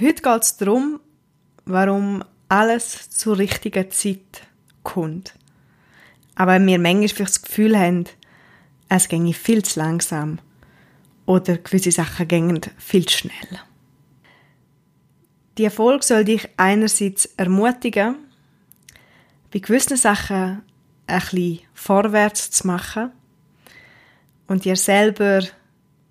Heute geht es darum, warum alles zur richtigen Zeit kommt. Aber wir manchmal das Gefühl haben, es ginge viel zu langsam oder gewisse Sachen gingen viel zu schnell. Die Erfolg soll dich einerseits ermutigen, bei gewissen Sachen ein bisschen vorwärts zu machen und dir selber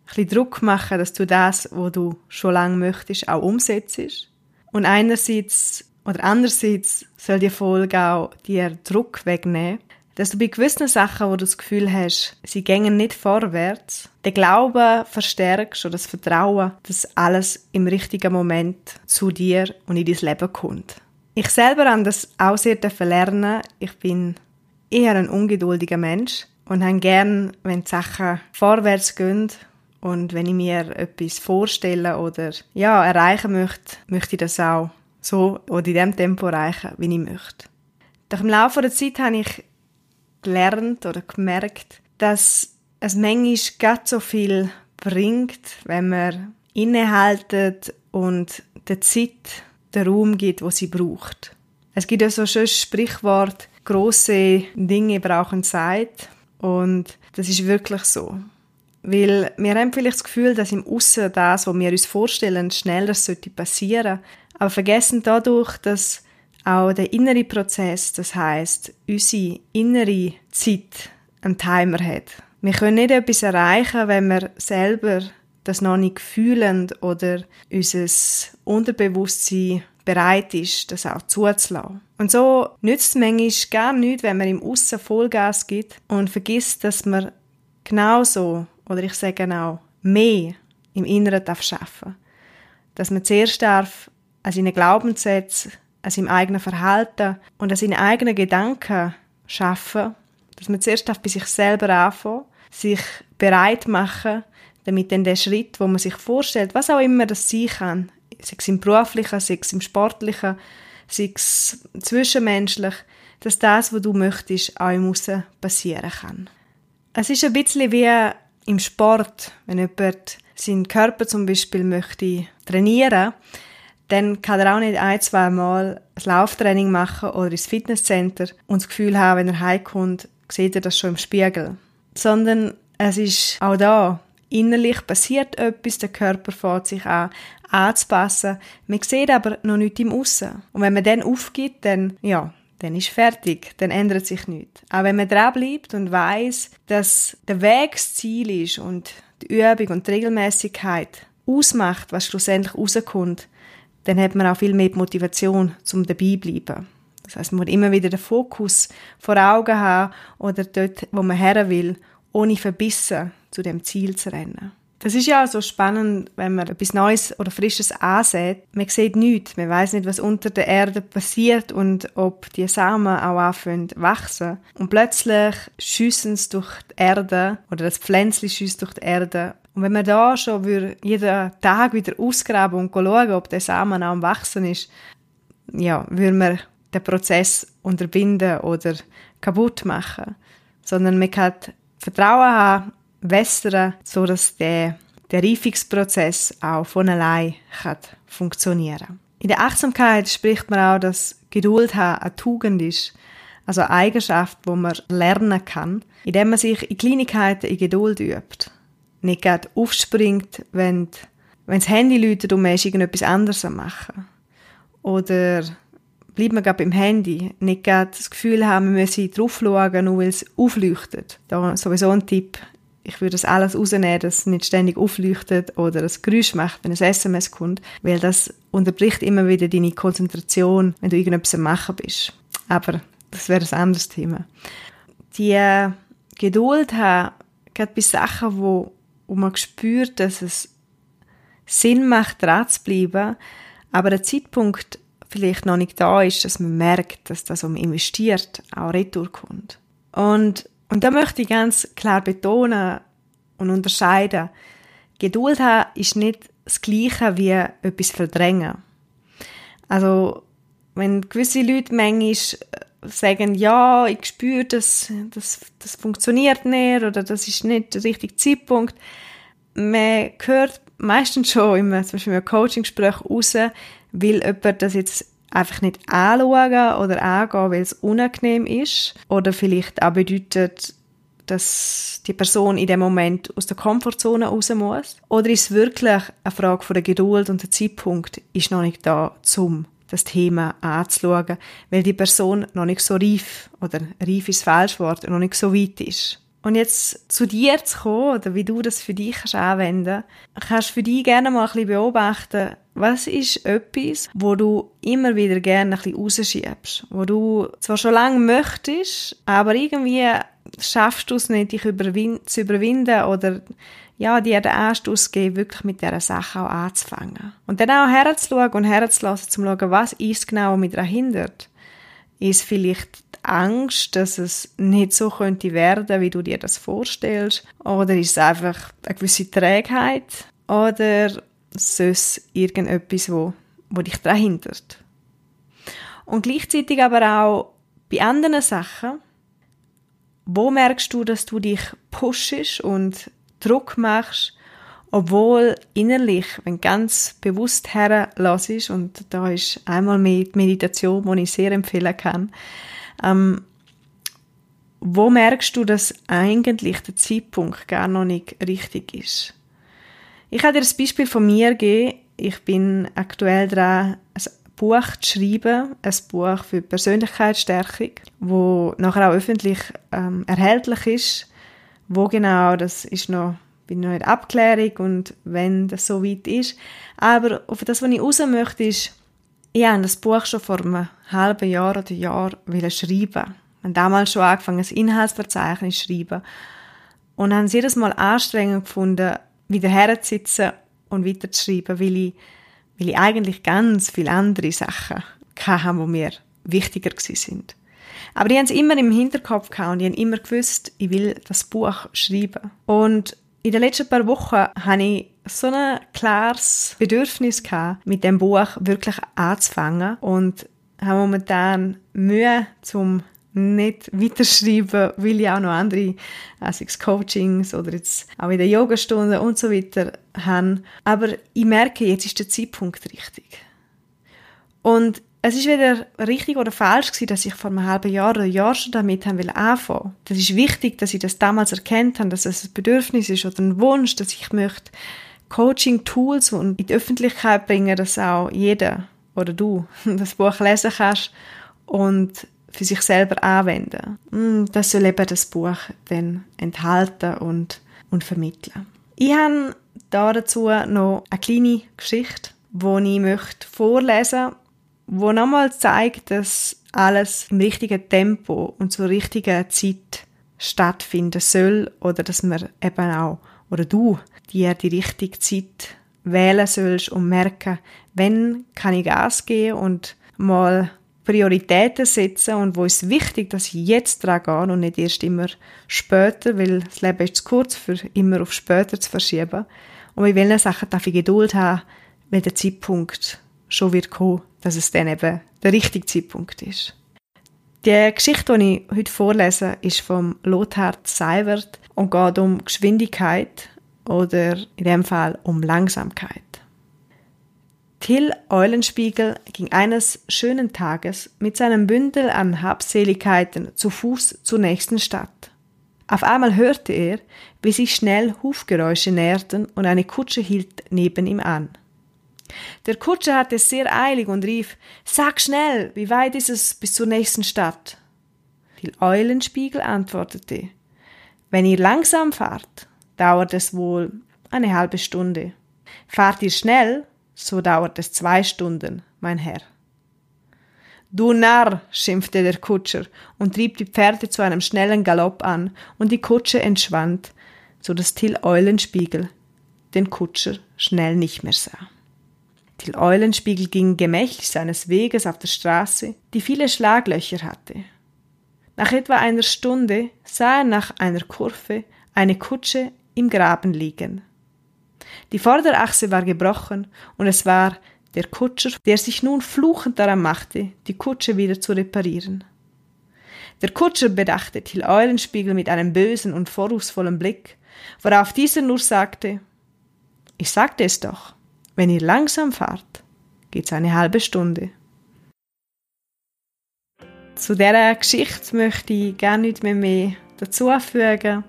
bisschen Druck machen, dass du das, was du schon lange möchtest, auch umsetzt. Und einerseits oder andererseits soll die Folge auch dir Druck wegnehmen, dass du bei gewissen Sachen, wo du das Gefühl hast, sie gehen nicht vorwärts, den Glauben verstärkst oder das Vertrauen, dass alles im richtigen Moment zu dir und in dein Leben kommt. Ich selber habe das auch sehr lernen. Ich bin eher ein ungeduldiger Mensch und habe gern, wenn die Sachen vorwärts gehen und wenn ich mir etwas vorstelle oder ja, erreichen möchte, möchte ich das auch so oder in dem Tempo erreichen, wie ich möchte. Doch im Laufe der Zeit habe ich gelernt oder gemerkt, dass es manchmal gar so viel bringt, wenn man innehaltet und der Zeit den Raum gibt, wo sie braucht. Es gibt ja so ein schönes Sprichwort, große Dinge brauchen Zeit und das ist wirklich so. Weil wir haben vielleicht das Gefühl, dass im Aussen das, was wir uns vorstellen, schneller sollte passieren, aber vergessen dadurch, dass auch der innere Prozess, das heißt unsere innere Zeit, einen Timer hat. Wir können nicht etwas erreichen, wenn wir selber das noch nicht fühlen oder unser Unterbewusstsein bereit ist, das auch zuzulassen. Und so nützt es manchmal gar nichts, wenn man im Aussen Vollgas gibt und vergisst, dass man genauso, oder ich sage auch, mehr im Inneren darf schaffen. Dass man zuerst darf an seinen Glaubenssätzen an seinem eigenen Verhalten und an seinen eigenen Gedanken schaffen, dass man zuerst bei sich selber anfangen, sich bereit machen, damit dann der Schritt, wo man sich vorstellt, was auch immer das sein kann, sei es im beruflichen, sei es im sportlichen, sei es zwischenmenschlich, dass das, was du möchtest, auch im Aussen passieren kann. Es ist ein bisschen wie im Sport, wenn jemand seinen Körper zum Beispiel möchte trainieren dann kann er auch nicht ein, zwei Mal ein Lauftraining machen oder ins Fitnesscenter und das Gefühl haben, wenn er heimkommt, sieht er das schon im Spiegel. Sondern es ist auch da. Innerlich passiert etwas, der Körper fährt sich an, anzupassen. Man sieht aber noch nichts im Aussen. Und wenn man dann aufgibt, dann, ja, dann ist fertig, dann ändert sich nichts. Aber wenn man dranbleibt und weiß, dass der Weg das Ziel ist und die Übung und die Regelmäßigkeit ausmacht, was schlussendlich rauskommt, dann hat man auch viel mehr Motivation zum dabei bleiben. Das heißt, man muss immer wieder den Fokus vor Augen haben oder dort, wo man her will, ohne verbissen zu dem Ziel zu rennen. Das ist ja so spannend, wenn man etwas Neues oder Frisches ansieht. Man sieht nichts. Man weiß nicht, was unter der Erde passiert und ob die Samen auch anfangen zu wachsen. Und plötzlich schiessen sie durch die Erde oder das Pflänzchen schießt durch die Erde und wenn man da schon jeden Tag wieder ausgraben und schauen, ob der Samen auch am Wachsen ist, ja, würde man den Prozess unterbinden oder kaputt machen. Sondern man kann Vertrauen haben, wässern, so dass der, der Reifungsprozess auch von allein kann funktionieren In der Achtsamkeit spricht man auch, dass Geduld haben eine Tugend ist, also eine Eigenschaft, wo man lernen kann, indem man sich in Kleinigkeiten in Geduld übt nicht gerade aufspringt, wenn, wenn das Handy läutet und man ist irgendetwas anderes am machen. Oder bleibt man gerade beim Handy, nicht gerade das Gefühl haben, man müsse drauf schauen, nur weil es aufleuchtet. Da sowieso ein Tipp. Ich würde das alles rausnehmen, dass es nicht ständig aufleuchtet oder ein Geräusch macht, wenn ein SMS kommt, weil das unterbricht immer wieder deine Konzentration, wenn du irgendetwas am Machen bist. Aber das wäre ein anderes Thema. Die Geduld haben gerade bei Sachen, wo, wo man spürt, dass es Sinn macht, dran zu bleiben, aber der Zeitpunkt vielleicht noch nicht da ist, dass man merkt, dass das, was man investiert, auch retour kommt. Und, und da möchte ich ganz klar betonen und unterscheiden, Geduld haben ist nicht das Gleiche wie etwas verdrängen. Also, wenn gewisse Leute manchmal äh, sagen, ja, ich spüre, dass das, das funktioniert nicht oder das ist nicht der richtige Zeitpunkt, man hört meistens schon immer, zum Beispiel im Coaching-Gespräch raus, will jemand das jetzt einfach nicht anschauen oder angehen, weil es unangenehm ist oder vielleicht auch bedeutet, dass die Person in dem Moment aus der Komfortzone raus muss? Oder ist es wirklich eine Frage von der Geduld und der Zeitpunkt ist noch nicht da, um das Thema anzuschauen, weil die Person noch nicht so reif, oder reif ist das falsche Wort, noch nicht so weit ist. Und jetzt zu dir zu kommen, oder wie du das für dich kannst anwenden kannst du für dich gerne mal ein bisschen beobachten, was ist etwas, wo du immer wieder gerne ein bisschen rausschiebst, wo du zwar schon lange möchtest, aber irgendwie schaffst du es nicht, dich überwin zu überwinden oder ja, dir den Anstoß geben, wirklich mit dieser Sache auch anzufangen. Und dann auch herzuschauen und herzulassen, zum schauen, was ist genau, was mich daran hindert. Ist vielleicht die Angst, dass es nicht so könnte werden, wie du dir das vorstellst? Oder ist es einfach eine gewisse Trägheit? Oder es irgendetwas, wo, wo dich daran hindert? Und gleichzeitig aber auch bei anderen Sachen, wo merkst du, dass du dich pushst und Druck machst, obwohl innerlich, wenn ganz bewusst herlässt, und da ist einmal mit Meditation, die ich sehr empfehlen kann, ähm, wo merkst du, dass eigentlich der Zeitpunkt gar noch nicht richtig ist? Ich kann dir ein Beispiel von mir geben. Ich bin aktuell dran, Buch zu schreiben, ein Buch für Persönlichkeitsstärkung, wo nachher auch öffentlich ähm, erhältlich ist. Wo genau, das ist noch, bin noch in Abklärung und wenn das so weit ist. Aber auf das, was ich raus möchte, ist, ich habe das Buch schon vor einem halben Jahr oder Jahr schreiben. Ich habe damals schon angefangen, ein Inhaltsverzeichnis zu schreiben. Und habe es jedes Mal anstrengend gefunden, wieder herzusitzen und weiterzuschreiben, weil ich weil ich eigentlich ganz viele andere Sachen hatte, die mir wichtiger sind. Aber die haben es immer im Hinterkopf gehabt und die haben immer gewusst, ich will das Buch schreiben. Und in den letzten paar Wochen habe ich so ein klares Bedürfnis gehabt, mit dem Buch wirklich anzufangen und habe momentan Mühe, zum nicht weiterschreiben, weil ich auch noch andere also Coachings oder jetzt auch in der Yogastunde und so weiter habe. Aber ich merke, jetzt ist der Zeitpunkt richtig. Und es ist weder richtig oder falsch gewesen, dass ich vor einem halben Jahr oder Jahr schon damit haben will anfangen. Das ist wichtig, dass ich das damals erkennt habe, dass es ein Bedürfnis ist oder ein Wunsch, dass ich möchte Coaching-Tools in die Öffentlichkeit bringen, dass auch jeder oder du das Buch lesen kannst und für sich selber anwenden. Mm, das soll eben das Buch dann enthalten und, und vermitteln. Ich habe dazu noch eine kleine Geschichte, die ich möchte vorlesen möchte, die nochmal zeigt, dass alles im richtigen Tempo und zur richtigen Zeit stattfinden soll oder dass man eben auch, oder du, dir die richtige Zeit wählen sollst und merken, wenn kann ich Gas geben und mal Prioritäten setzen und wo ist wichtig, dass ich jetzt dran gehe und nicht erst immer später, weil das Leben ist zu kurz, für immer auf später zu verschieben. Und bei welchen Sachen darf ich Geduld haben, weil der Zeitpunkt schon wird kommen, dass es dann eben der richtige Zeitpunkt ist. Die Geschichte, die ich heute vorlese, ist vom Lothar Seiwert und geht um Geschwindigkeit oder in dem Fall um Langsamkeit. Till Eulenspiegel ging eines schönen Tages mit seinem Bündel an Habseligkeiten zu Fuß zur nächsten Stadt. Auf einmal hörte er, wie sich schnell Hufgeräusche näherten und eine Kutsche hielt neben ihm an. Der Kutscher hatte es sehr eilig und rief, Sag schnell, wie weit ist es bis zur nächsten Stadt? Till Eulenspiegel antwortete, Wenn ihr langsam fahrt, dauert es wohl eine halbe Stunde. Fahrt ihr schnell, so dauert es zwei Stunden, mein Herr. Du Narr, schimpfte der Kutscher und trieb die Pferde zu einem schnellen Galopp an, und die Kutsche entschwand, so dass Till Eulenspiegel den Kutscher schnell nicht mehr sah. Till Eulenspiegel ging gemächlich seines Weges auf der Straße, die viele Schlaglöcher hatte. Nach etwa einer Stunde sah er nach einer Kurve eine Kutsche im Graben liegen. Die Vorderachse war gebrochen und es war der Kutscher, der sich nun fluchend daran machte, die Kutsche wieder zu reparieren. Der Kutscher bedachte Till Eulenspiegel mit einem bösen und vorwurfsvollen Blick, worauf dieser nur sagte, ich sagte es doch, wenn ihr langsam fahrt, geht's eine halbe Stunde. Zu dieser Geschichte möchte ich gerne nicht mehr, mehr dazu fügen.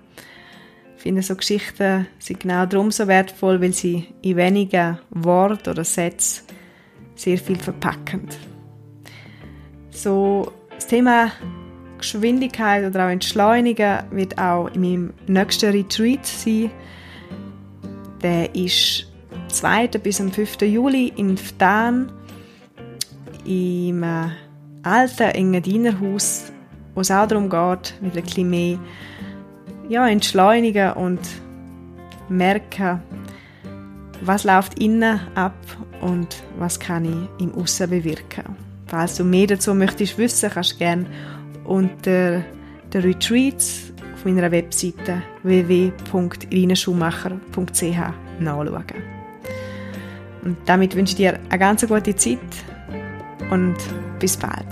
Ich finde, so Geschichten sind genau darum so wertvoll, weil sie in wenigen Worten oder Sätzen sehr viel verpacken. So, das Thema Geschwindigkeit oder auch Entschleunigen wird auch in meinem nächsten Retreat sein. Der ist 2. bis am 5. Juli in Ftan im äh, alten Engadiner-Haus, wo es auch darum geht, wieder ein bisschen mehr ja, entschleunigen und merken, was läuft innen ab und was kann ich im Aussen bewirken. Falls du mehr dazu möchtest wissen, kannst du gerne unter den Retreats auf meiner Webseite www.irinenschumacher.ch nachschauen. Und damit wünsche ich dir eine ganz gute Zeit und bis bald.